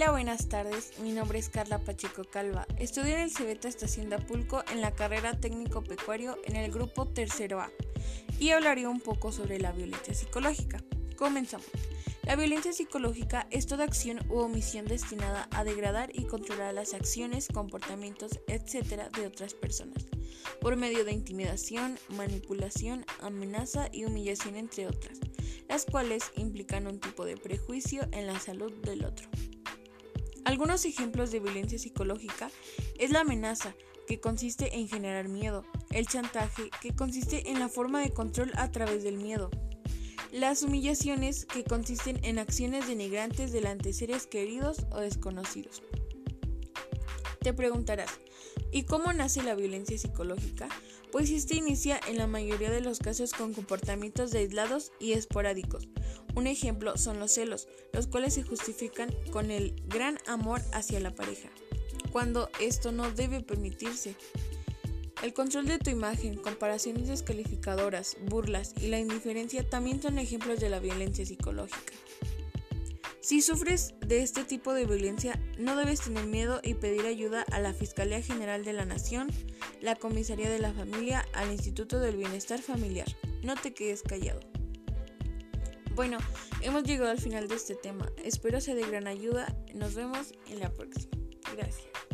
Hola, buenas tardes. Mi nombre es Carla Pacheco Calva. Estudio en el Cebeta Estación de Apulco en la carrera técnico pecuario en el grupo tercero A y hablaré un poco sobre la violencia psicológica. Comenzamos. La violencia psicológica es toda acción u omisión destinada a degradar y controlar las acciones, comportamientos, etc. de otras personas, por medio de intimidación, manipulación, amenaza y humillación, entre otras, las cuales implican un tipo de prejuicio en la salud del otro. Algunos ejemplos de violencia psicológica es la amenaza, que consiste en generar miedo, el chantaje, que consiste en la forma de control a través del miedo, las humillaciones, que consisten en acciones denigrantes delante de seres queridos o desconocidos. Te preguntarás, ¿y cómo nace la violencia psicológica? Pues esta inicia en la mayoría de los casos con comportamientos aislados y esporádicos, un ejemplo son los celos, los cuales se justifican con el gran amor hacia la pareja, cuando esto no debe permitirse. El control de tu imagen, comparaciones descalificadoras, burlas y la indiferencia también son ejemplos de la violencia psicológica. Si sufres de este tipo de violencia, no debes tener miedo y pedir ayuda a la Fiscalía General de la Nación, la Comisaría de la Familia, al Instituto del Bienestar Familiar. No te quedes callado. Bueno, hemos llegado al final de este tema. Espero sea de gran ayuda. Nos vemos en la próxima. Gracias.